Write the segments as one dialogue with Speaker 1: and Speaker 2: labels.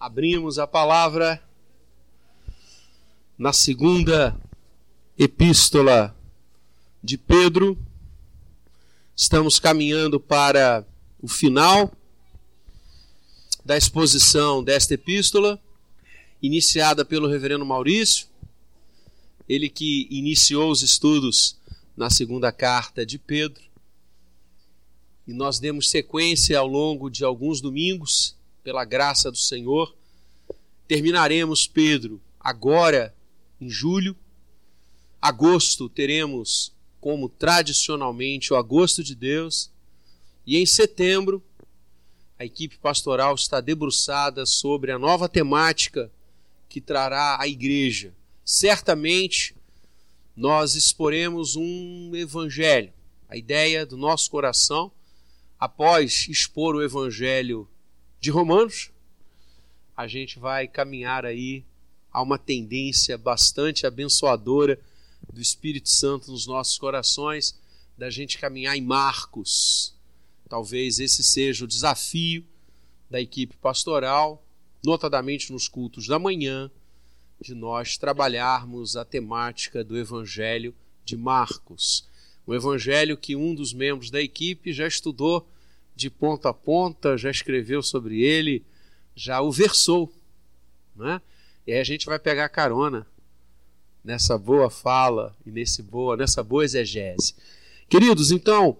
Speaker 1: Abrimos a palavra na segunda epístola de Pedro. Estamos caminhando para o final da exposição desta epístola, iniciada pelo reverendo Maurício, ele que iniciou os estudos na segunda carta de Pedro. E nós demos sequência ao longo de alguns domingos pela graça do Senhor. Terminaremos, Pedro, agora em julho. Agosto teremos, como tradicionalmente, o Agosto de Deus. E em setembro, a equipe pastoral está debruçada sobre a nova temática que trará a igreja. Certamente, nós exporemos um evangelho. A ideia do nosso coração, após expor o evangelho de Romanos, a gente vai caminhar aí a uma tendência bastante abençoadora do Espírito Santo nos nossos corações, da gente caminhar em Marcos. Talvez esse seja o desafio da equipe pastoral, notadamente nos cultos da manhã, de nós trabalharmos a temática do Evangelho de Marcos. Um evangelho que um dos membros da equipe já estudou de ponta a ponta, já escreveu sobre ele, já o versou. Né? E aí a gente vai pegar carona nessa boa fala e nesse boa, nessa boa exegese. Queridos, então,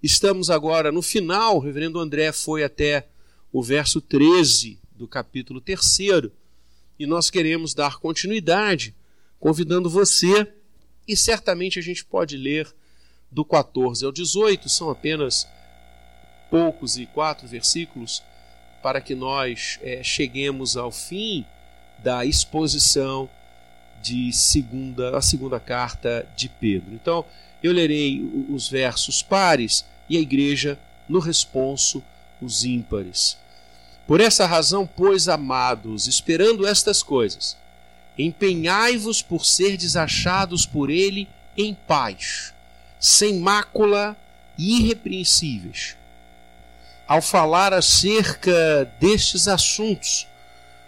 Speaker 1: estamos agora no final, o reverendo André foi até o verso 13 do capítulo 3 e nós queremos dar continuidade, convidando você, e certamente a gente pode ler do 14 ao 18, são apenas poucos e quatro versículos para que nós é, cheguemos ao fim da exposição de segunda a segunda carta de Pedro. Então, eu lerei os versos pares e a igreja no responso os ímpares. Por essa razão, pois, amados, esperando estas coisas, empenhai-vos por ser desachados por ele em paz, sem mácula e irrepreensíveis ao falar acerca destes assuntos,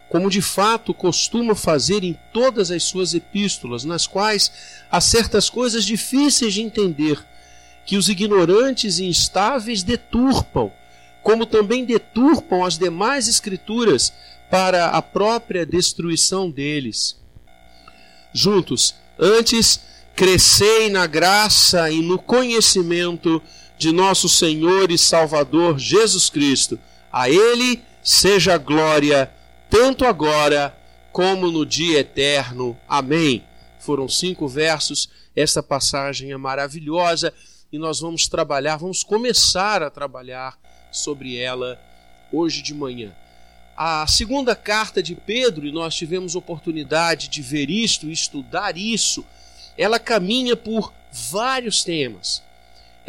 Speaker 1: como de fato costuma fazer em todas as suas epístolas, nas quais há certas coisas difíceis de entender, que os ignorantes e instáveis deturpam, como também deturpam as demais escrituras para a própria destruição deles. Juntos, antes crescei na graça e no conhecimento de nosso Senhor e Salvador Jesus Cristo. A Ele seja glória, tanto agora como no dia eterno. Amém. Foram cinco versos, essa passagem é maravilhosa e nós vamos trabalhar, vamos começar a trabalhar sobre ela hoje de manhã. A segunda carta de Pedro, e nós tivemos oportunidade de ver isto, estudar isso, ela caminha por vários temas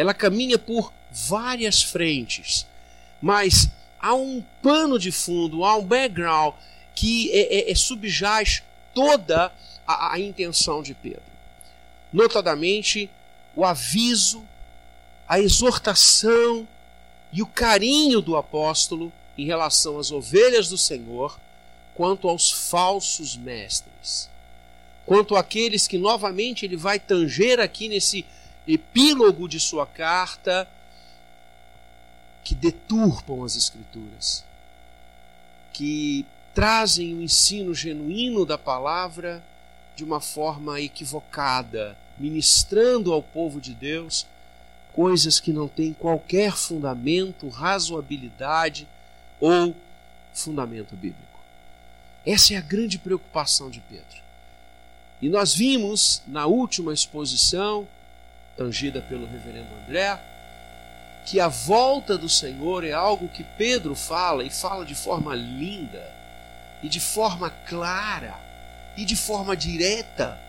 Speaker 1: ela caminha por várias frentes, mas há um pano de fundo, há um background que é, é, é subjaz toda a, a intenção de Pedro. Notadamente, o aviso, a exortação e o carinho do apóstolo em relação às ovelhas do Senhor, quanto aos falsos mestres, quanto àqueles que novamente ele vai tanger aqui nesse epílogo de sua carta que deturpam as Escrituras, que trazem o ensino genuíno da palavra de uma forma equivocada, ministrando ao povo de Deus coisas que não têm qualquer fundamento, razoabilidade ou fundamento bíblico. Essa é a grande preocupação de Pedro. E nós vimos na última exposição tangida pelo reverendo André, que a volta do Senhor é algo que Pedro fala e fala de forma linda, e de forma clara, e de forma direta.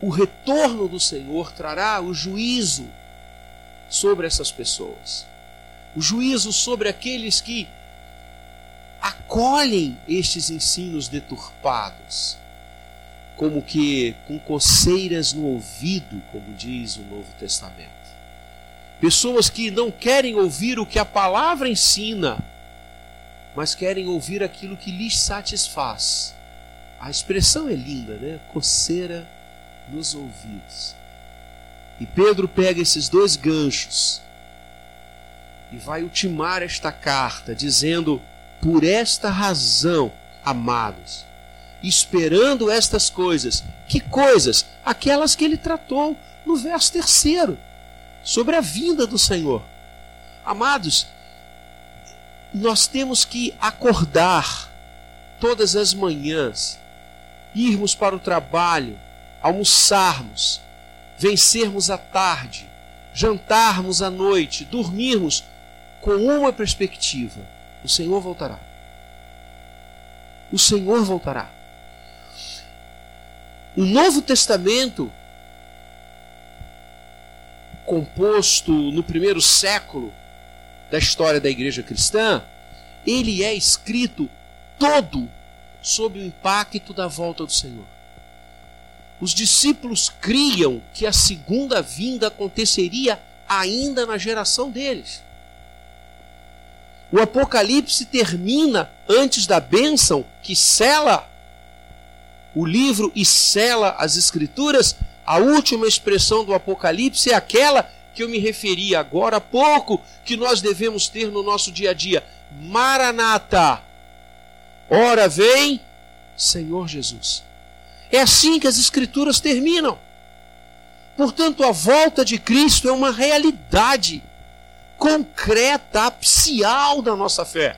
Speaker 1: O retorno do Senhor trará o juízo sobre essas pessoas, o juízo sobre aqueles que acolhem estes ensinos deturpados como que com coceiras no ouvido, como diz o Novo Testamento. Pessoas que não querem ouvir o que a palavra ensina, mas querem ouvir aquilo que lhes satisfaz. A expressão é linda, né? Coceira nos ouvidos. E Pedro pega esses dois ganchos e vai ultimar esta carta, dizendo: Por esta razão, amados, esperando estas coisas. Que coisas? Aquelas que ele tratou no verso terceiro, sobre a vinda do Senhor. Amados, nós temos que acordar todas as manhãs, irmos para o trabalho, almoçarmos, vencermos a tarde, jantarmos à noite, dormirmos com uma perspectiva: o Senhor voltará. O Senhor voltará. O Novo Testamento, composto no primeiro século da história da igreja cristã, ele é escrito todo sob o impacto da volta do Senhor. Os discípulos criam que a segunda vinda aconteceria ainda na geração deles. O Apocalipse termina antes da bênção que sela o livro e sela as Escrituras. A última expressão do Apocalipse é aquela que eu me referi agora há pouco, que nós devemos ter no nosso dia a dia. Maranata. Ora vem, Senhor Jesus. É assim que as Escrituras terminam. Portanto, a volta de Cristo é uma realidade concreta, apcial da nossa fé.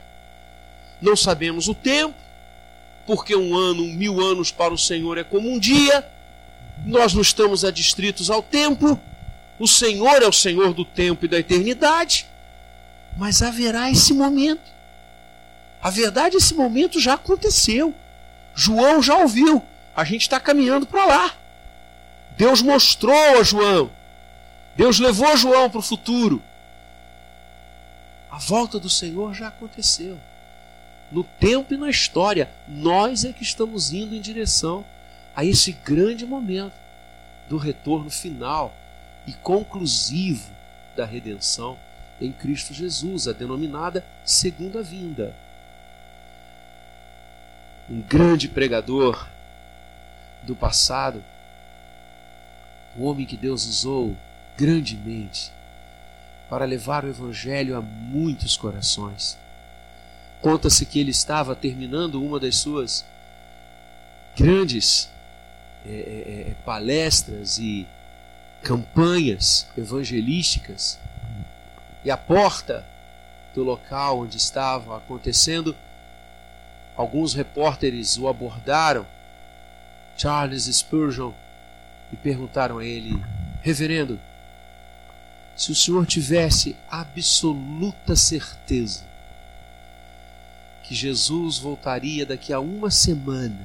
Speaker 1: Não sabemos o tempo, porque um ano, mil anos para o Senhor é como um dia. Nós não estamos adstritos ao tempo. O Senhor é o Senhor do tempo e da eternidade. Mas haverá esse momento. A verdade, esse momento já aconteceu. João já ouviu. A gente está caminhando para lá. Deus mostrou a João. Deus levou João para o futuro. A volta do Senhor já aconteceu. No tempo e na história, nós é que estamos indo em direção a esse grande momento do retorno final e conclusivo da redenção em Cristo Jesus, a denominada segunda vinda. Um grande pregador do passado, um homem que Deus usou grandemente para levar o Evangelho a muitos corações. Conta-se que ele estava terminando uma das suas grandes é, é, é, palestras e campanhas evangelísticas, e à porta do local onde estava acontecendo, alguns repórteres o abordaram, Charles Spurgeon, e perguntaram a ele: Reverendo, se o senhor tivesse absoluta certeza que Jesus voltaria daqui a uma semana,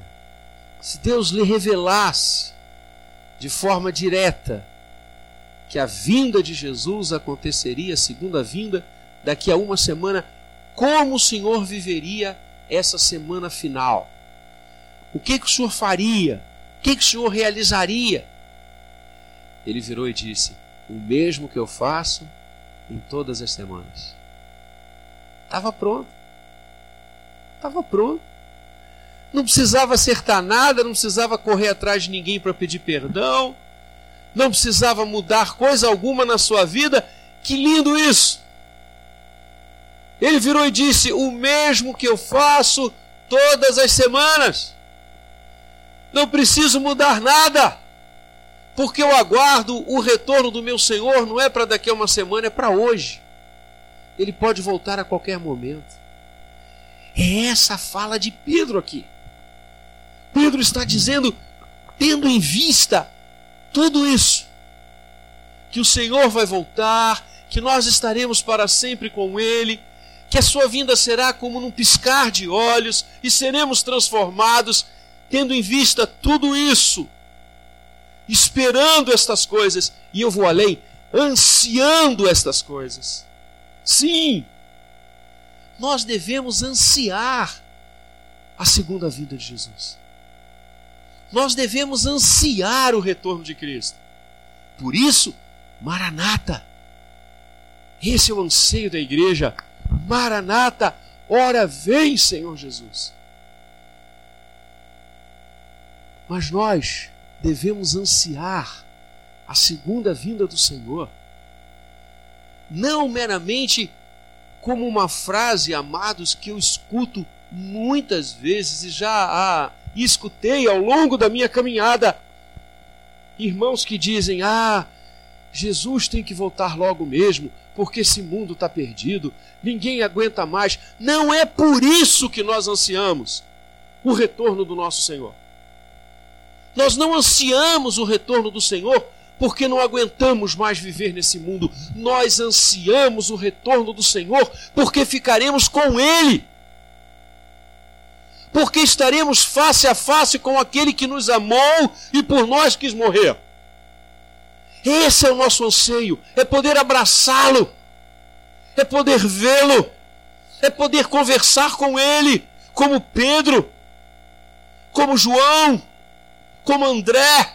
Speaker 1: se Deus lhe revelasse de forma direta que a vinda de Jesus aconteceria, a segunda vinda, daqui a uma semana, como o Senhor viveria essa semana final? O que, que o Senhor faria? O que, que o Senhor realizaria? Ele virou e disse: o mesmo que eu faço em todas as semanas. Estava pronto. Estava pronto. Não precisava acertar nada, não precisava correr atrás de ninguém para pedir perdão, não precisava mudar coisa alguma na sua vida. Que lindo isso! Ele virou e disse: O mesmo que eu faço todas as semanas. Não preciso mudar nada porque eu aguardo o retorno do meu Senhor, não é para daqui a uma semana, é para hoje. Ele pode voltar a qualquer momento. É essa fala de Pedro aqui. Pedro está dizendo, tendo em vista tudo isso, que o Senhor vai voltar, que nós estaremos para sempre com Ele, que a sua vinda será como num piscar de olhos e seremos transformados, tendo em vista tudo isso esperando estas coisas, e eu vou além, ansiando estas coisas. Sim, nós devemos ansiar a segunda vinda de Jesus. Nós devemos ansiar o retorno de Cristo. Por isso, Maranata. Esse é o anseio da igreja. Maranata, Ora, vem, Senhor Jesus. Mas nós devemos ansiar a segunda vinda do Senhor, não meramente como uma frase, amados, que eu escuto muitas vezes e já a escutei ao longo da minha caminhada. Irmãos que dizem: Ah, Jesus tem que voltar logo mesmo, porque esse mundo está perdido, ninguém aguenta mais. Não é por isso que nós ansiamos o retorno do nosso Senhor. Nós não ansiamos o retorno do Senhor porque não aguentamos mais viver nesse mundo. Nós ansiamos o retorno do Senhor porque ficaremos com Ele. Porque estaremos face a face com aquele que nos amou e por nós quis morrer. Esse é o nosso anseio: é poder abraçá-lo, é poder vê-lo, é poder conversar com Ele, como Pedro, como João como André,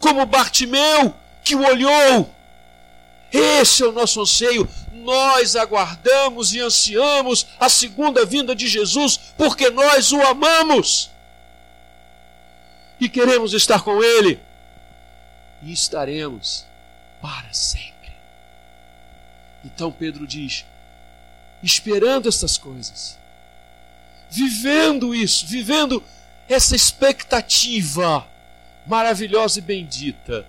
Speaker 1: como Bartimeu, que o olhou. Esse é o nosso anseio. Nós aguardamos e ansiamos a segunda vinda de Jesus porque nós o amamos e queremos estar com Ele e estaremos para sempre. Então Pedro diz: esperando estas coisas, vivendo isso, vivendo essa expectativa maravilhosa e bendita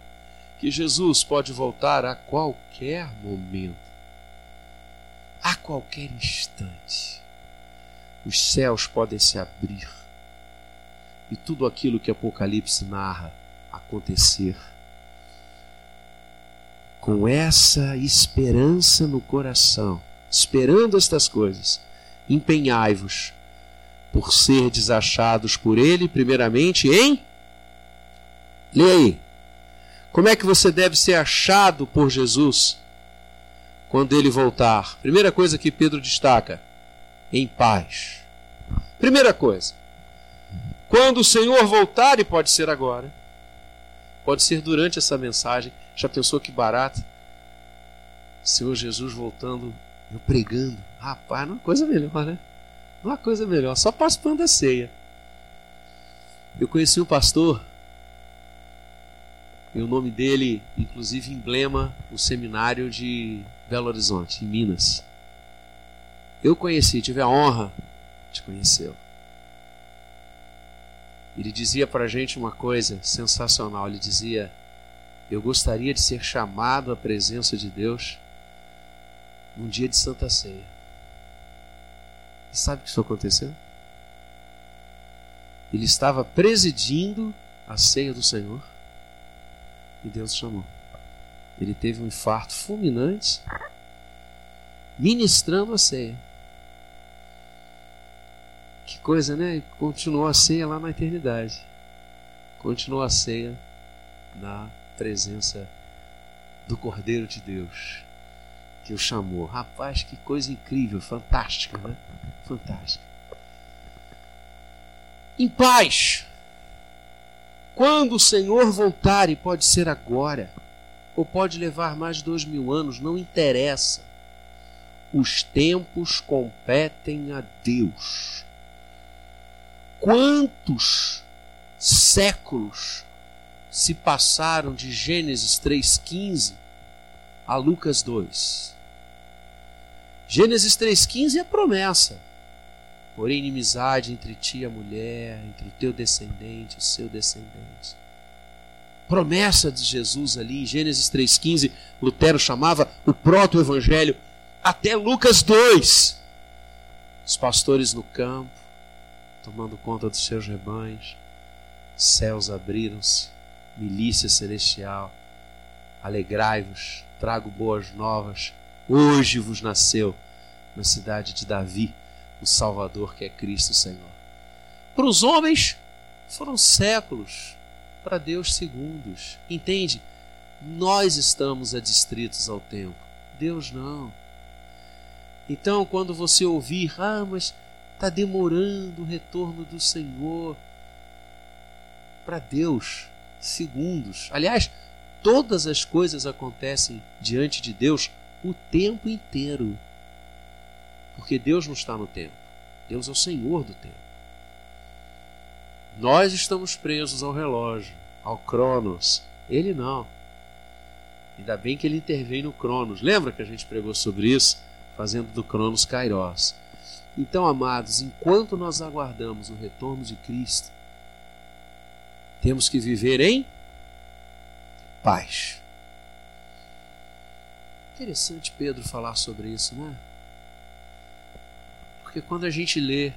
Speaker 1: que Jesus pode voltar a qualquer momento, a qualquer instante. Os céus podem se abrir e tudo aquilo que Apocalipse narra acontecer. Com essa esperança no coração, esperando estas coisas, empenhai-vos por ser desachados por ele, primeiramente em. Leia aí. Como é que você deve ser achado por Jesus quando ele voltar? Primeira coisa que Pedro destaca: em paz. Primeira coisa. Quando o Senhor voltar, e pode ser agora, pode ser durante essa mensagem, já pensou que barato? Senhor Jesus voltando, eu pregando. Rapaz, não é coisa melhor, né? Uma coisa melhor, só participando da ceia. Eu conheci um pastor, e o nome dele, inclusive, emblema o seminário de Belo Horizonte, em Minas. Eu conheci, tive a honra de conhecê-lo. Ele dizia para a gente uma coisa sensacional. Ele dizia: Eu gostaria de ser chamado à presença de Deus num dia de Santa Ceia. E sabe o que isso aconteceu? Ele estava presidindo a ceia do Senhor e Deus chamou. Ele teve um infarto fulminante ministrando a ceia. Que coisa, né? Continuou a ceia lá na eternidade. Continuou a ceia na presença do Cordeiro de Deus que o chamou. Rapaz, que coisa incrível, fantástica, né? Fantástica. Em paz. Quando o Senhor voltar, e pode ser agora, ou pode levar mais de dois mil anos, não interessa. Os tempos competem a Deus. Quantos séculos se passaram de Gênesis 3,15 a Lucas 2? Gênesis 3,15 é promessa. Porém, inimizade entre ti e a mulher, entre o teu descendente e o seu descendente. Promessa de Jesus ali em Gênesis 3,15, Lutero chamava o proto-evangelho, até Lucas 2. Os pastores no campo, tomando conta dos seus rebanhos, céus abriram-se, milícia celestial, alegrai-vos, trago boas novas Hoje vos nasceu na cidade de Davi o Salvador que é Cristo Senhor. Para os homens foram séculos, para Deus segundos. Entende? Nós estamos adstritos ao tempo, Deus não. Então, quando você ouvir, ah, mas está demorando o retorno do Senhor, para Deus, segundos. Aliás, todas as coisas acontecem diante de Deus o tempo inteiro. Porque Deus não está no tempo. Deus é o Senhor do tempo. Nós estamos presos ao relógio, ao Cronos. Ele não. Ainda bem que ele intervém no Cronos. Lembra que a gente pregou sobre isso? Fazendo do Cronos Kairos. Então, amados, enquanto nós aguardamos o retorno de Cristo, temos que viver em paz. Interessante Pedro falar sobre isso, né? Porque quando a gente lê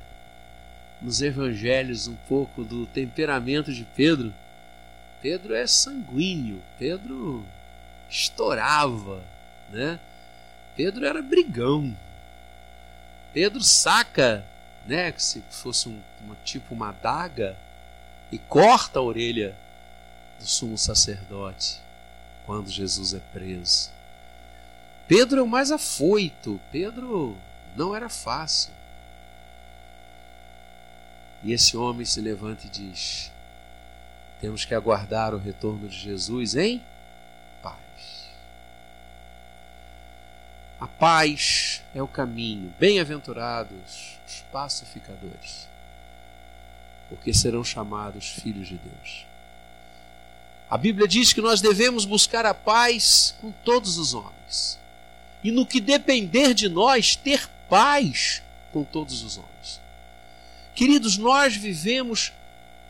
Speaker 1: nos evangelhos um pouco do temperamento de Pedro, Pedro é sanguíneo, Pedro estourava, né? Pedro era brigão. Pedro saca, né, se fosse um, uma, tipo uma adaga e corta a orelha do sumo sacerdote quando Jesus é preso. Pedro é o mais afoito. Pedro não era fácil. E esse homem se levanta e diz: Temos que aguardar o retorno de Jesus em paz. A paz é o caminho. Bem-aventurados os pacificadores, porque serão chamados filhos de Deus. A Bíblia diz que nós devemos buscar a paz com todos os homens. E no que depender de nós, ter paz com todos os homens. Queridos, nós vivemos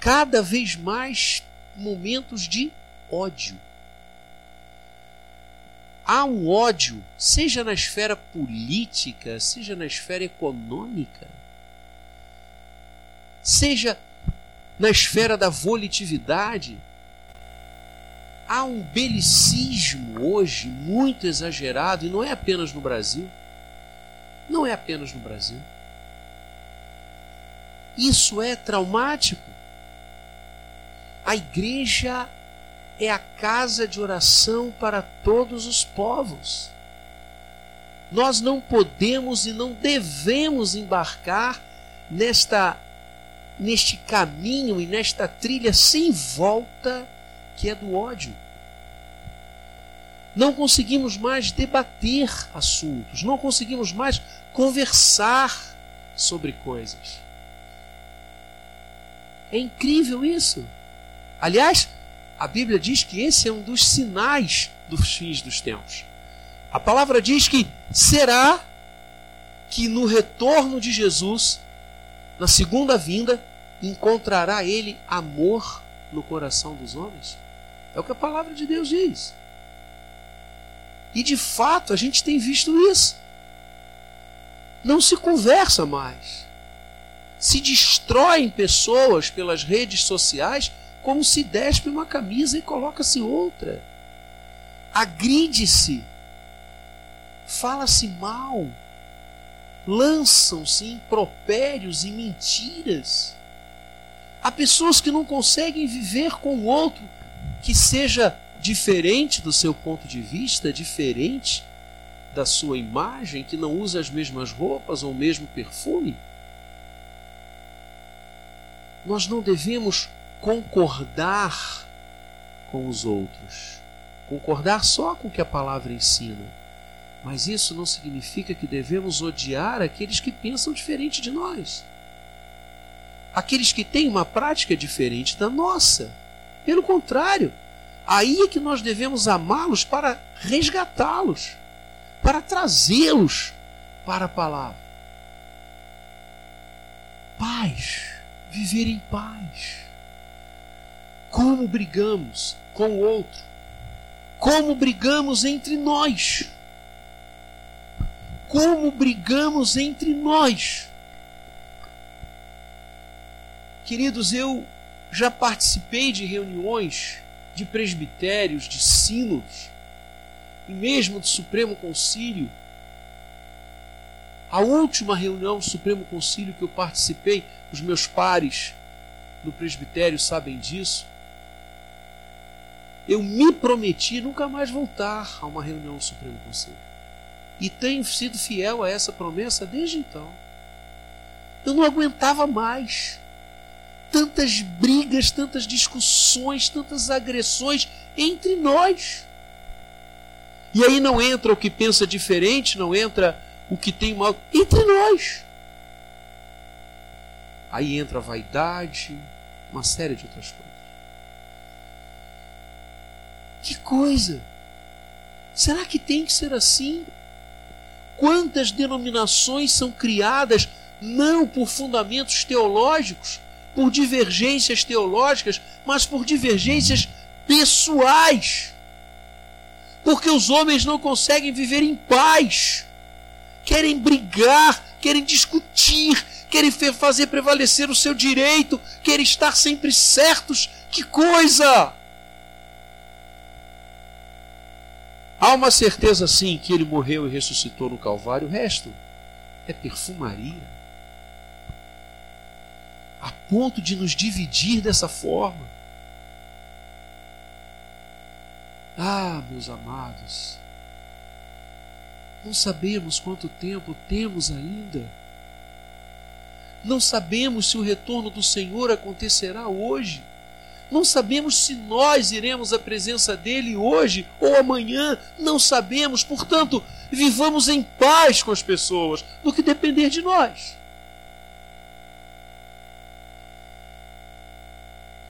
Speaker 1: cada vez mais momentos de ódio. Há um ódio, seja na esfera política, seja na esfera econômica, seja na esfera da volitividade, há um belicismo hoje muito exagerado, e não é apenas no Brasil. Não é apenas no Brasil. Isso é traumático. A igreja é a casa de oração para todos os povos. Nós não podemos e não devemos embarcar nesta neste caminho e nesta trilha sem volta que é do ódio. Não conseguimos mais debater assuntos, não conseguimos mais conversar sobre coisas. É incrível isso. Aliás, a Bíblia diz que esse é um dos sinais dos fins dos tempos. A palavra diz que será que no retorno de Jesus, na segunda vinda, encontrará ele amor no coração dos homens? É o que a palavra de Deus diz. E de fato a gente tem visto isso. Não se conversa mais. Se destroem pessoas pelas redes sociais como se despe uma camisa e coloca-se outra. Agride-se. Fala-se mal. Lançam-se impropérios e mentiras. Há pessoas que não conseguem viver com o outro que seja diferente do seu ponto de vista, diferente da sua imagem, que não usa as mesmas roupas ou o mesmo perfume? Nós não devemos concordar com os outros, concordar só com o que a palavra ensina. Mas isso não significa que devemos odiar aqueles que pensam diferente de nós. Aqueles que têm uma prática diferente da nossa. Pelo contrário, aí é que nós devemos amá-los para resgatá-los, para trazê-los para a palavra. Paz, viver em paz. Como brigamos com o outro, como brigamos entre nós, como brigamos entre nós. Queridos, eu já participei de reuniões de presbitérios, de sínodos, e mesmo do Supremo Concílio. A última reunião do Supremo Concílio que eu participei, os meus pares no presbitério sabem disso. Eu me prometi nunca mais voltar a uma reunião do Supremo Conselho. E tenho sido fiel a essa promessa desde então. Eu não aguentava mais tantas brigas, tantas discussões, tantas agressões entre nós. E aí não entra o que pensa diferente, não entra o que tem mal entre nós. Aí entra a vaidade, uma série de outras coisas. Que coisa! Será que tem que ser assim? Quantas denominações são criadas não por fundamentos teológicos, por divergências teológicas, mas por divergências pessoais? Porque os homens não conseguem viver em paz, querem brigar, querem discutir, querem fazer prevalecer o seu direito, querem estar sempre certos. Que coisa! Há uma certeza sim que ele morreu e ressuscitou no Calvário, o resto é perfumaria. A ponto de nos dividir dessa forma. Ah, meus amados, não sabemos quanto tempo temos ainda. Não sabemos se o retorno do Senhor acontecerá hoje. Não sabemos se nós iremos à presença dele hoje ou amanhã. Não sabemos, portanto, vivamos em paz com as pessoas, no que depender de nós.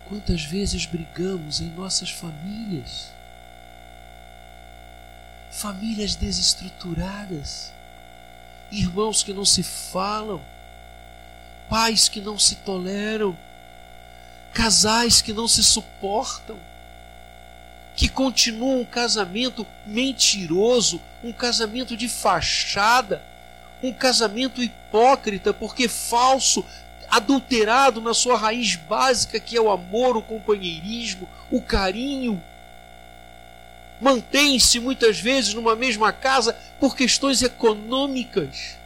Speaker 1: Quantas vezes brigamos em nossas famílias? Famílias desestruturadas, irmãos que não se falam, pais que não se toleram, casais que não se suportam, que continuam um casamento mentiroso, um casamento de fachada, um casamento hipócrita, porque falso, adulterado na sua raiz básica, que é o amor, o companheirismo, o carinho. Mantém-se muitas vezes numa mesma casa por questões econômicas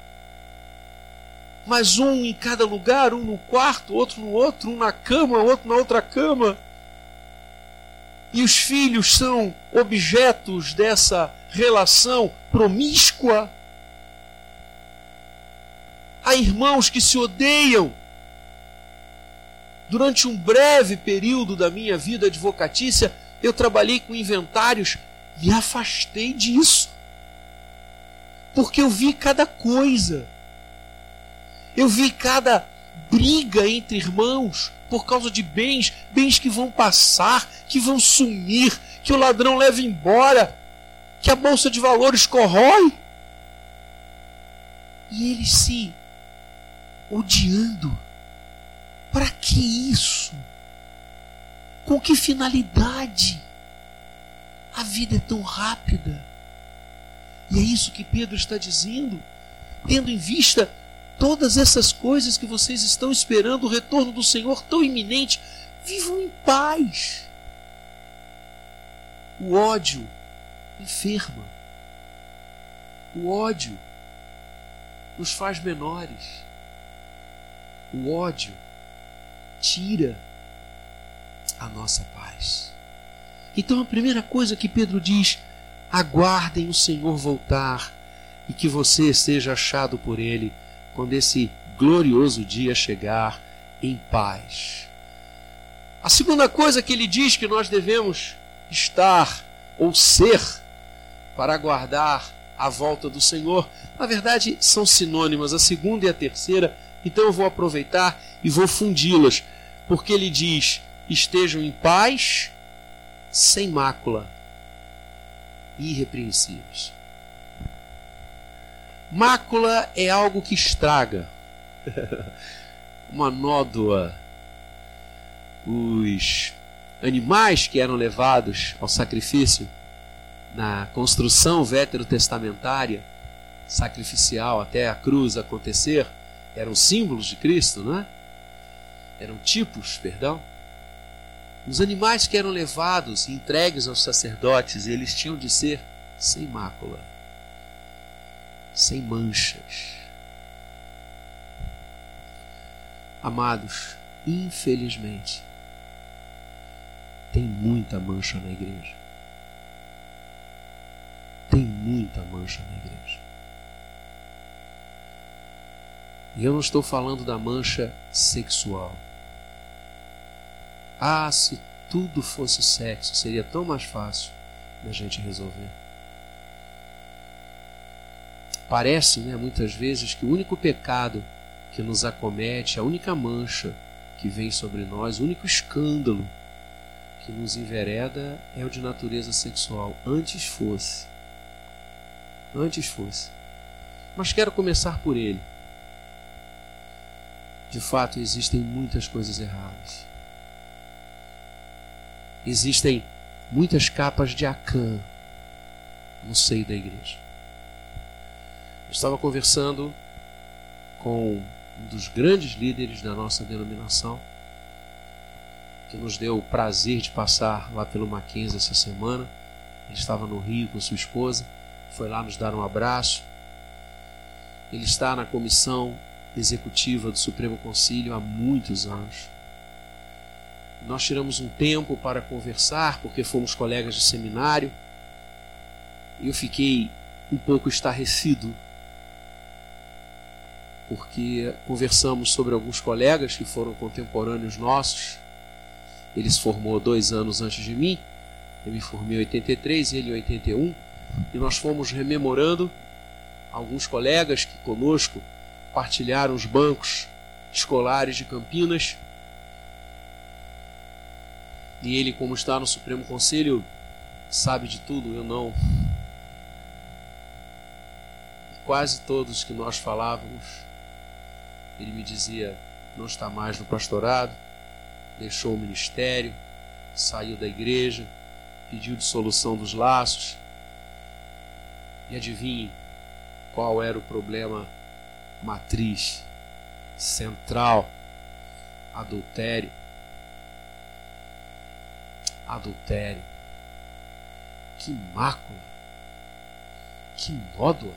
Speaker 1: mas um em cada lugar, um no quarto, outro no outro, um na cama, outro na outra cama. E os filhos são objetos dessa relação promíscua. Há irmãos que se odeiam. Durante um breve período da minha vida advocatícia, eu trabalhei com inventários, me afastei disso. Porque eu vi cada coisa eu vi cada briga entre irmãos por causa de bens, bens que vão passar, que vão sumir, que o ladrão leva embora, que a bolsa de valores corrói. E eles se odiando. Para que isso? Com que finalidade? A vida é tão rápida. E é isso que Pedro está dizendo, tendo em vista todas essas coisas que vocês estão esperando, o retorno do Senhor tão iminente, vivam em paz. O ódio enferma. O ódio nos faz menores. O ódio tira a nossa paz. Então a primeira coisa que Pedro diz: aguardem o Senhor voltar e que você seja achado por ele quando esse glorioso dia chegar em paz. A segunda coisa que ele diz que nós devemos estar ou ser para aguardar a volta do Senhor, na verdade são sinônimas, a segunda e a terceira, então eu vou aproveitar e vou fundi-las, porque ele diz: estejam em paz, sem mácula, irrepreensíveis. Mácula é algo que estraga. Uma nódoa. Os animais que eram levados ao sacrifício na construção veterotestamentária, sacrificial até a cruz acontecer, eram símbolos de Cristo, não é? Eram tipos, perdão. Os animais que eram levados e entregues aos sacerdotes, eles tinham de ser sem mácula sem manchas. Amados, infelizmente, tem muita mancha na igreja. Tem muita mancha na igreja. E eu não estou falando da mancha sexual. Ah, se tudo fosse sexo, seria tão mais fácil da gente resolver. Parece, né, muitas vezes, que o único pecado que nos acomete, a única mancha que vem sobre nós, o único escândalo que nos envereda é o de natureza sexual. Antes fosse. Antes fosse. Mas quero começar por ele. De fato, existem muitas coisas erradas. Existem muitas capas de Acã no seio da igreja. Eu estava conversando com um dos grandes líderes da nossa denominação, que nos deu o prazer de passar lá pelo Mackenzie essa semana. Ele estava no Rio com sua esposa, foi lá nos dar um abraço. Ele está na comissão executiva do Supremo Conselho há muitos anos. Nós tiramos um tempo para conversar, porque fomos colegas de seminário, eu fiquei um pouco estarrecido, porque conversamos sobre alguns colegas que foram contemporâneos nossos. Ele se formou dois anos antes de mim, eu me formei em 83 e ele em 81, e nós fomos rememorando alguns colegas que conosco partilharam os bancos escolares de Campinas e ele, como está no Supremo Conselho, sabe de tudo, eu não. Quase todos que nós falávamos, ele me dizia: não está mais no pastorado, deixou o ministério, saiu da igreja, pediu dissolução dos laços. E adivinhe qual era o problema matriz, central: adultério adultério. Que mácula, que nódoa.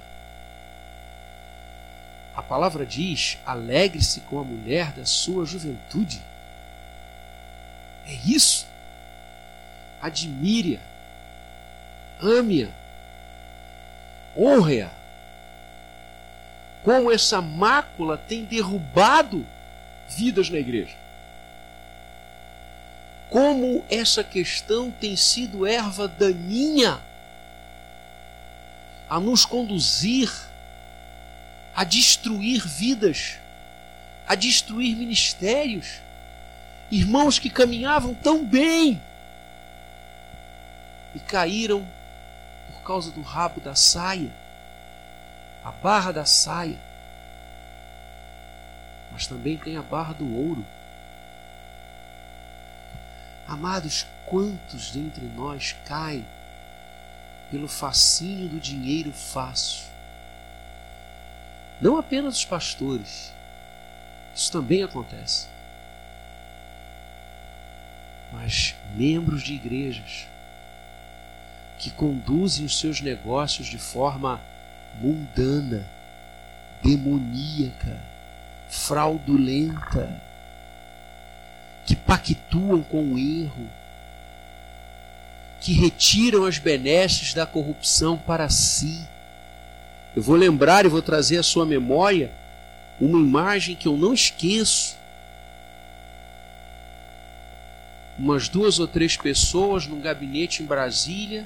Speaker 1: A palavra diz: alegre-se com a mulher da sua juventude. É isso. Admire-a, ame-a, honre-a. Como essa mácula tem derrubado vidas na igreja como essa questão tem sido erva daninha a nos conduzir a destruir vidas, a destruir ministérios. Irmãos que caminhavam tão bem e caíram por causa do rabo da saia, a barra da saia. Mas também tem a barra do ouro. Amados, quantos dentre nós caem pelo fascínio do dinheiro fácil? Não apenas os pastores, isso também acontece. Mas membros de igrejas que conduzem os seus negócios de forma mundana, demoníaca, fraudulenta que pactuam com o erro, que retiram as benesses da corrupção para si. Eu vou lembrar e vou trazer à sua memória uma imagem que eu não esqueço. Umas duas ou três pessoas num gabinete em Brasília,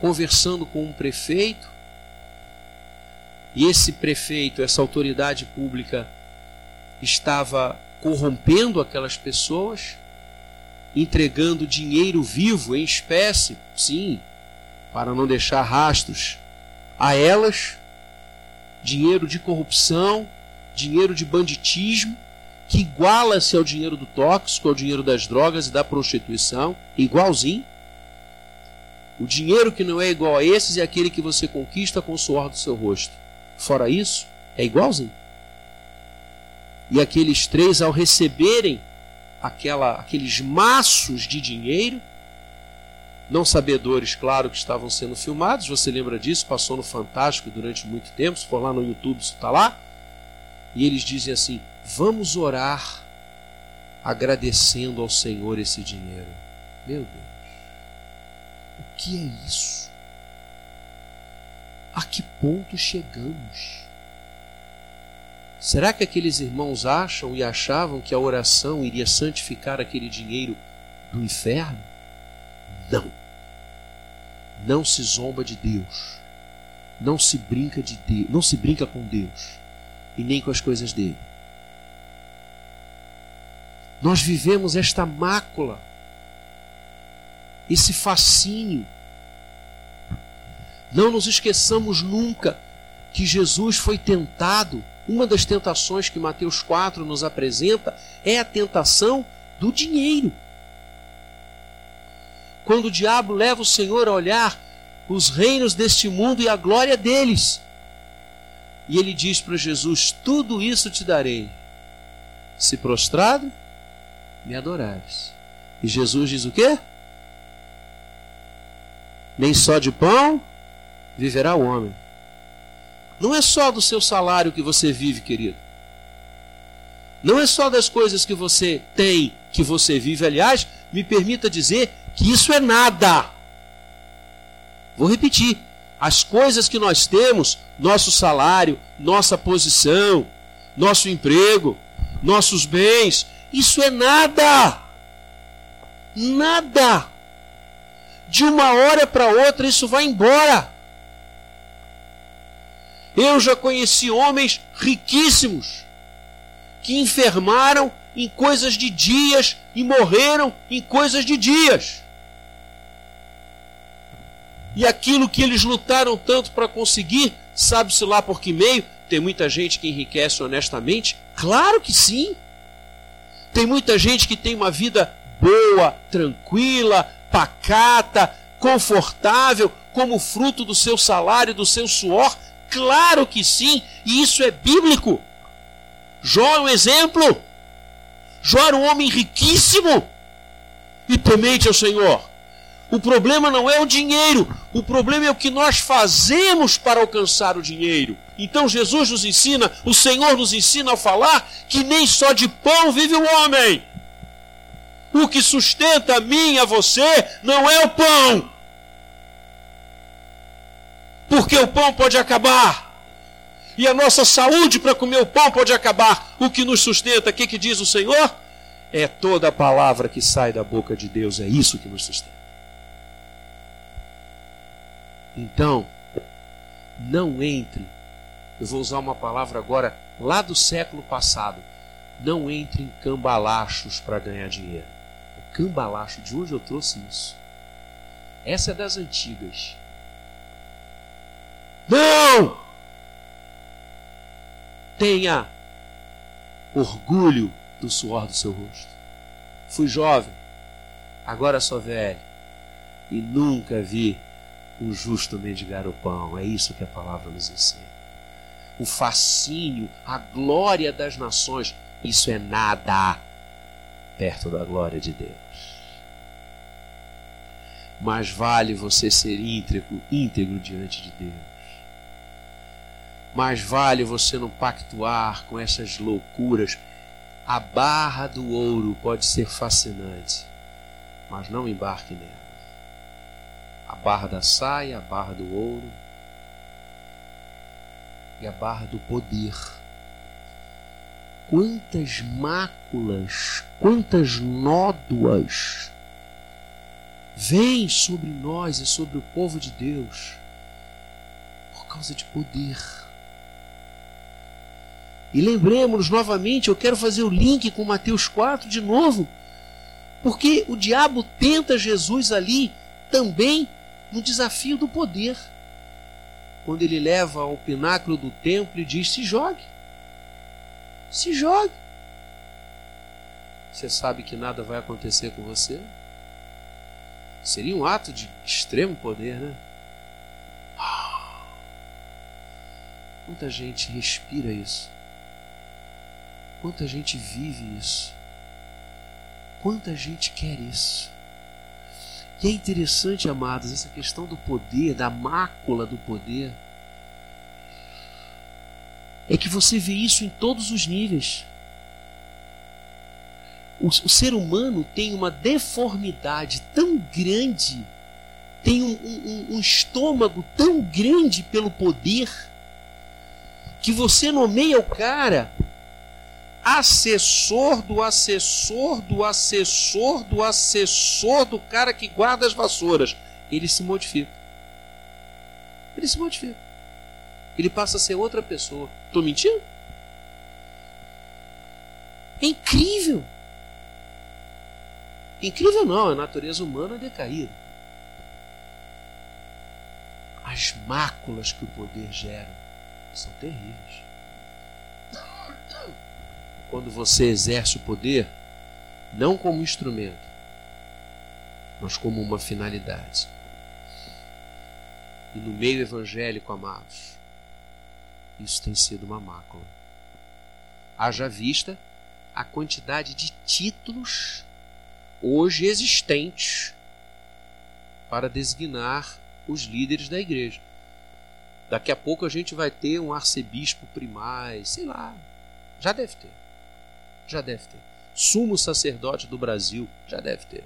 Speaker 1: conversando com um prefeito, e esse prefeito, essa autoridade pública, estava corrompendo aquelas pessoas, entregando dinheiro vivo em espécie, sim, para não deixar rastros a elas, dinheiro de corrupção, dinheiro de banditismo, que iguala-se ao dinheiro do tóxico, ao dinheiro das drogas e da prostituição, igualzinho. O dinheiro que não é igual a esses é aquele que você conquista com o suor do seu rosto. Fora isso, é igualzinho. E aqueles três, ao receberem aquela, aqueles maços de dinheiro, não sabedores, claro, que estavam sendo filmados, você lembra disso? Passou no Fantástico durante muito tempo, se for lá no YouTube, isso está lá. E eles dizem assim: vamos orar agradecendo ao Senhor esse dinheiro. Meu Deus, o que é isso? A que ponto chegamos? Será que aqueles irmãos acham e achavam que a oração iria santificar aquele dinheiro do inferno? Não. Não se zomba de Deus. não se brinca de Deus, não se brinca com Deus e nem com as coisas dele. Nós vivemos esta mácula, esse fascínio. Não nos esqueçamos nunca que Jesus foi tentado. Uma das tentações que Mateus 4 nos apresenta é a tentação do dinheiro. Quando o diabo leva o Senhor a olhar os reinos deste mundo e a glória deles. E ele diz para Jesus: Tudo isso te darei, se prostrado me adorares. E Jesus diz o quê? Nem só de pão viverá o homem. Não é só do seu salário que você vive, querido. Não é só das coisas que você tem que você vive. Aliás, me permita dizer que isso é nada. Vou repetir. As coisas que nós temos, nosso salário, nossa posição, nosso emprego, nossos bens, isso é nada. Nada. De uma hora para outra isso vai embora. Eu já conheci homens riquíssimos que enfermaram em coisas de dias e morreram em coisas de dias. E aquilo que eles lutaram tanto para conseguir, sabe-se lá por que meio? Tem muita gente que enriquece honestamente? Claro que sim. Tem muita gente que tem uma vida boa, tranquila, pacata, confortável, como fruto do seu salário, do seu suor? Claro que sim, e isso é bíblico. Jó é um exemplo. Jó era um homem riquíssimo e temente ao Senhor. O problema não é o dinheiro, o problema é o que nós fazemos para alcançar o dinheiro. Então Jesus nos ensina, o Senhor nos ensina a falar que nem só de pão vive o homem. O que sustenta a mim e a você não é o pão. Porque o pão pode acabar. E a nossa saúde para comer o pão pode acabar. O que nos sustenta, o que, que diz o Senhor? É toda a palavra que sai da boca de Deus, é isso que nos sustenta. Então, não entre, eu vou usar uma palavra agora lá do século passado, não entre em cambalachos para ganhar dinheiro. O cambalacho, de onde eu trouxe isso? Essa é das antigas. Não! Tenha orgulho do suor do seu rosto. Fui jovem, agora sou velho e nunca vi o justo mendigar o pão. É isso que a palavra nos ensina. O fascínio, a glória das nações, isso é nada perto da glória de Deus. Mais vale você ser íntegro, íntegro diante de Deus. Mais vale você não pactuar com essas loucuras. A barra do ouro pode ser fascinante, mas não embarque nela a barra da saia, a barra do ouro e a barra do poder. Quantas máculas, quantas nódoas vêm sobre nós e sobre o povo de Deus por causa de poder. E lembremos novamente, eu quero fazer o link com Mateus 4 de novo, porque o diabo tenta Jesus ali também no desafio do poder. Quando ele leva ao pináculo do templo e diz: se jogue. Se jogue. Você sabe que nada vai acontecer com você? Seria um ato de extremo poder, né? Quanta gente respira isso. Quanta gente vive isso. Quanta gente quer isso. E é interessante, amados, essa questão do poder, da mácula do poder. É que você vê isso em todos os níveis. O, o ser humano tem uma deformidade tão grande, tem um, um, um estômago tão grande pelo poder, que você nomeia o cara assessor do assessor do assessor do assessor do cara que guarda as vassouras. Ele se modifica. Ele se modifica. Ele passa a ser outra pessoa. Estou mentindo? É incrível. Incrível não, a natureza humana é decaída. As máculas que o poder gera são terríveis. Quando você exerce o poder, não como instrumento, mas como uma finalidade. E no meio evangélico, amados, isso tem sido uma mácula. Haja vista a quantidade de títulos hoje existentes para designar os líderes da igreja. Daqui a pouco a gente vai ter um arcebispo primaz, sei lá. Já deve ter. Já deve ter. Sumo sacerdote do Brasil, já deve ter.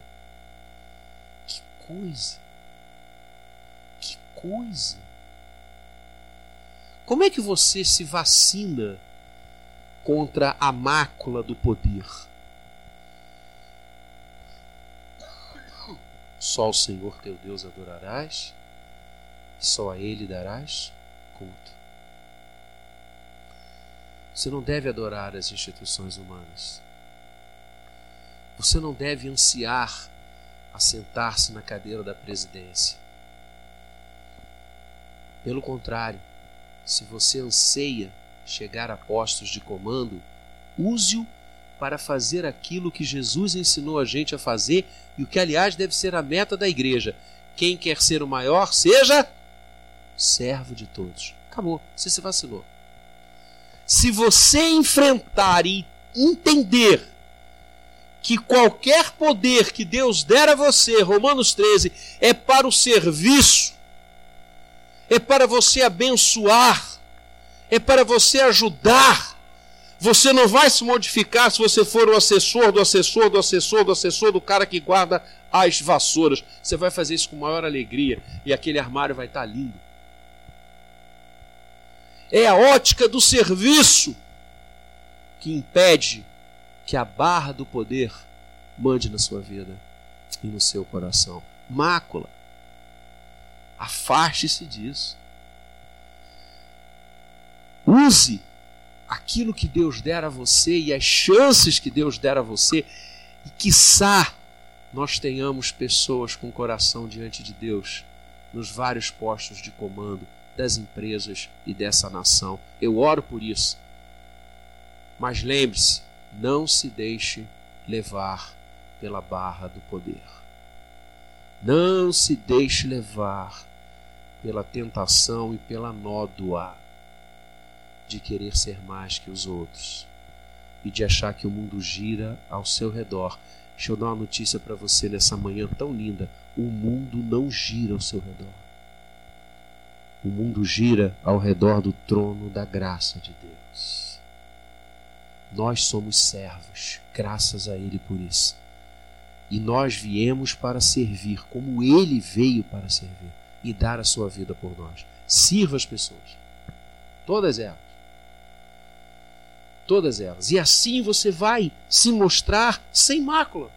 Speaker 1: Que coisa. Que coisa. Como é que você se vacina contra a mácula do poder? Só o Senhor teu Deus adorarás, só a Ele darás culto. Você não deve adorar as instituições humanas. Você não deve ansiar assentar-se na cadeira da presidência. Pelo contrário, se você anseia chegar a postos de comando, use-o para fazer aquilo que Jesus ensinou a gente a fazer e o que, aliás, deve ser a meta da igreja. Quem quer ser o maior, seja servo de todos. Acabou, você se vacilou. Se você enfrentar e entender que qualquer poder que Deus der a você, Romanos 13, é para o serviço, é para você abençoar, é para você ajudar, você não vai se modificar se você for o assessor do assessor do assessor do assessor do cara que guarda as vassouras. Você vai fazer isso com maior alegria e aquele armário vai estar lindo. É a ótica do serviço que impede que a barra do poder mande na sua vida e no seu coração. Mácula. Afaste-se disso. Use aquilo que Deus der a você e as chances que Deus der a você, e quiçá nós tenhamos pessoas com coração diante de Deus nos vários postos de comando das empresas e dessa nação. Eu oro por isso. Mas lembre-se, não se deixe levar pela barra do poder. Não se deixe levar pela tentação e pela nódoa de querer ser mais que os outros e de achar que o mundo gira ao seu redor. Deixa eu dar uma notícia para você nessa manhã tão linda: o mundo não gira ao seu redor. O mundo gira ao redor do trono da graça de Deus. Nós somos servos, graças a Ele por isso. E nós viemos para servir, como Ele veio para servir e dar a sua vida por nós. Sirva as pessoas, todas elas todas elas. E assim você vai se mostrar sem mácula.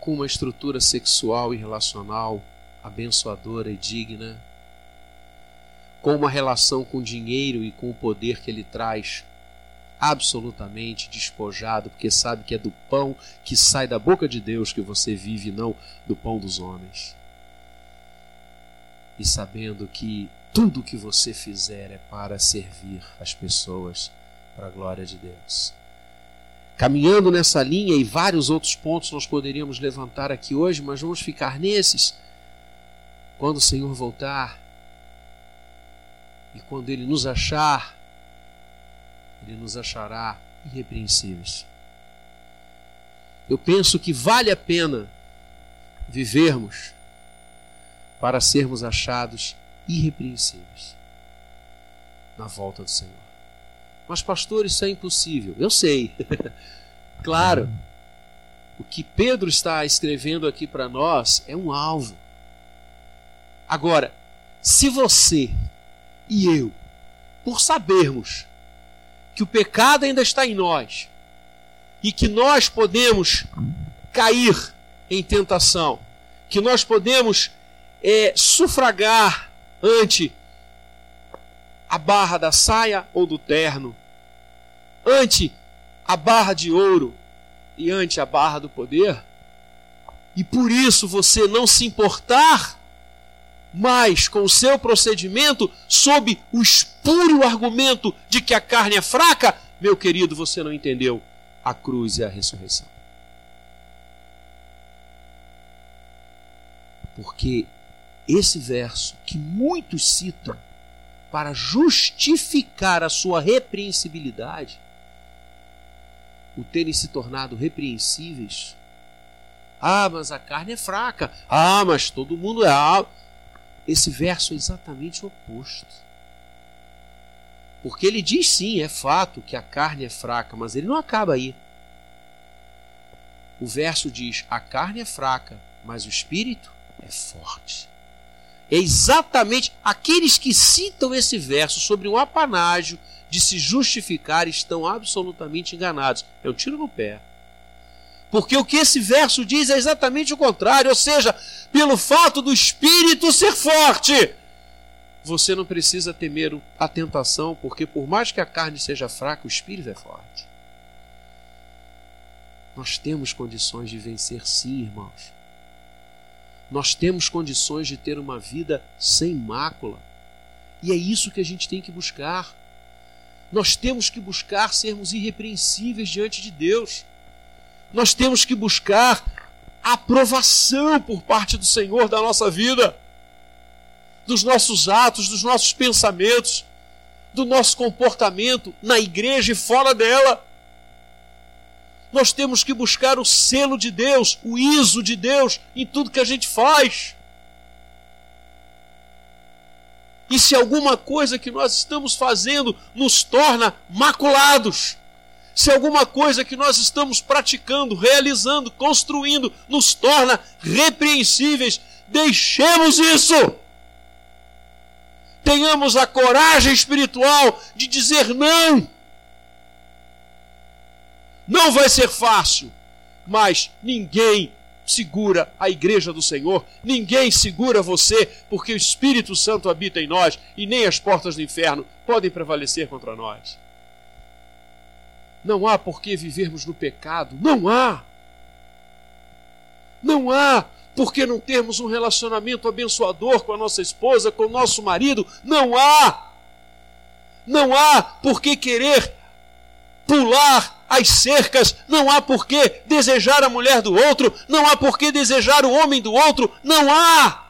Speaker 1: Com uma estrutura sexual e relacional abençoadora e digna, com uma relação com o dinheiro e com o poder que ele traz absolutamente despojado, porque sabe que é do pão que sai da boca de Deus que você vive, não do pão dos homens. E sabendo que tudo que você fizer é para servir as pessoas para a glória de Deus. Caminhando nessa linha e vários outros pontos nós poderíamos levantar aqui hoje, mas vamos ficar nesses. Quando o Senhor voltar e quando Ele nos achar, Ele nos achará irrepreensíveis. Eu penso que vale a pena vivermos para sermos achados irrepreensíveis na volta do Senhor. Mas, pastor, isso é impossível. Eu sei. claro. O que Pedro está escrevendo aqui para nós é um alvo. Agora, se você e eu, por sabermos que o pecado ainda está em nós e que nós podemos cair em tentação, que nós podemos é, sufragar ante a barra da saia ou do terno, ante a barra de ouro e ante a barra do poder, e por isso você não se importar mais com o seu procedimento sob o espúrio argumento de que a carne é fraca, meu querido, você não entendeu a cruz e a ressurreição. Porque esse verso que muitos citam para justificar a sua repreensibilidade, o terem se tornado repreensíveis. Ah, mas a carne é fraca. Ah, mas todo mundo é. Esse verso é exatamente o oposto. Porque ele diz sim, é fato que a carne é fraca, mas ele não acaba aí. O verso diz: a carne é fraca, mas o espírito é forte. É exatamente aqueles que citam esse verso sobre um apanágio de se justificar estão absolutamente enganados. É um tiro no pé. Porque o que esse verso diz é exatamente o contrário, ou seja, pelo fato do espírito ser forte, você não precisa temer a tentação, porque por mais que a carne seja fraca, o espírito é forte. Nós temos condições de vencer, sim, irmãos. Nós temos condições de ter uma vida sem mácula. E é isso que a gente tem que buscar. Nós temos que buscar sermos irrepreensíveis diante de Deus. Nós temos que buscar aprovação por parte do Senhor da nossa vida, dos nossos atos, dos nossos pensamentos, do nosso comportamento na igreja e fora dela. Nós temos que buscar o selo de Deus, o ISO de Deus em tudo que a gente faz. E se alguma coisa que nós estamos fazendo nos torna maculados, se alguma coisa que nós estamos praticando, realizando, construindo nos torna repreensíveis, deixemos isso. Tenhamos a coragem espiritual de dizer não não vai ser fácil, mas ninguém segura a igreja do Senhor, ninguém segura você, porque o Espírito Santo habita em nós e nem as portas do inferno podem prevalecer contra nós. Não há por que vivermos no pecado, não há. Não há por que não termos um relacionamento abençoador com a nossa esposa, com o nosso marido, não há. Não há por que querer pular as cercas, não há por que desejar a mulher do outro, não há por que desejar o homem do outro, não há.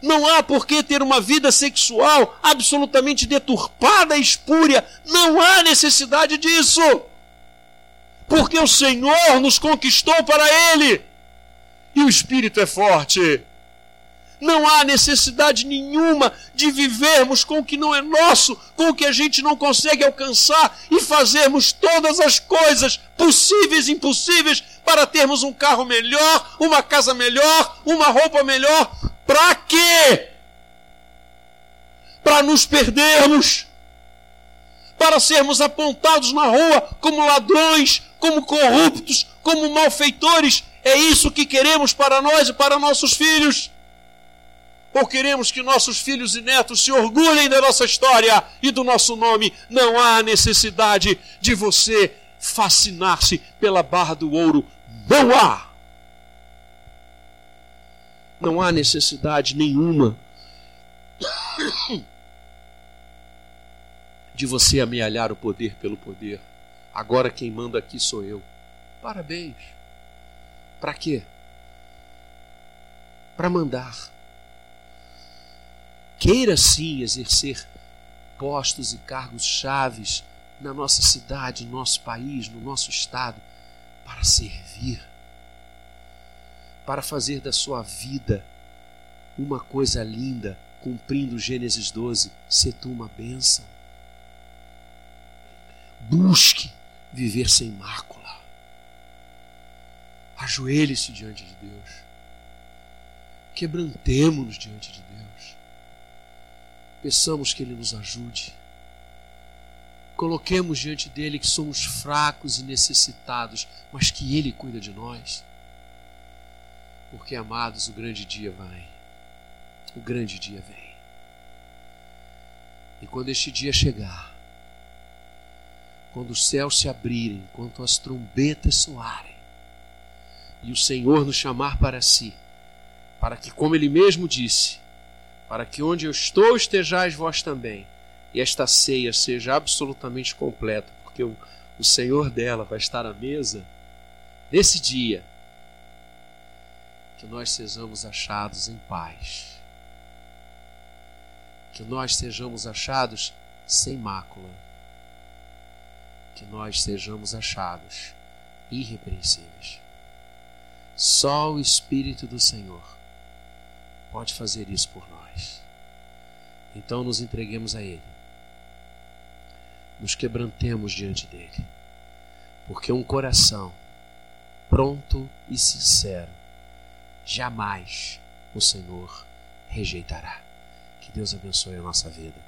Speaker 1: Não há por que ter uma vida sexual absolutamente deturpada e espúria, não há necessidade disso. Porque o Senhor nos conquistou para Ele. E o Espírito é forte. Não há necessidade nenhuma de vivermos com o que não é nosso, com o que a gente não consegue alcançar e fazermos todas as coisas possíveis e impossíveis para termos um carro melhor, uma casa melhor, uma roupa melhor. Para quê? Para nos perdermos, para sermos apontados na rua como ladrões, como corruptos, como malfeitores. É isso que queremos para nós e para nossos filhos ou queremos que nossos filhos e netos se orgulhem da nossa história e do nosso nome, não há necessidade de você fascinar-se pela barra do ouro. Não há! Não há necessidade nenhuma de você amealhar o poder pelo poder. Agora quem manda aqui sou eu. Parabéns. Para quê? Para mandar queira sim exercer postos e cargos chaves na nossa cidade, no nosso país, no nosso estado, para servir, para fazer da sua vida uma coisa linda, cumprindo Gênesis 12, ser tu uma bênção. Busque viver sem mácula. Ajoelhe-se diante de Deus. Quebrantemo-nos diante de Deus. Peçamos que Ele nos ajude. Coloquemos diante dele que somos fracos e necessitados, mas que Ele cuida de nós. Porque, amados, o grande dia vai. O grande dia vem. E quando este dia chegar, quando os céus se abrirem, quando as trombetas soarem, e o Senhor nos chamar para si, para que, como Ele mesmo disse, para que onde eu estou estejais vós também, e esta ceia seja absolutamente completa, porque o, o Senhor dela vai estar à mesa, nesse dia, que nós sejamos achados em paz, que nós sejamos achados sem mácula, que nós sejamos achados irrepreensíveis. Só o Espírito do Senhor pode fazer isso por nós. Então nos entreguemos a Ele, nos quebrantemos diante dele, porque um coração pronto e sincero, jamais o Senhor rejeitará. Que Deus abençoe a nossa vida.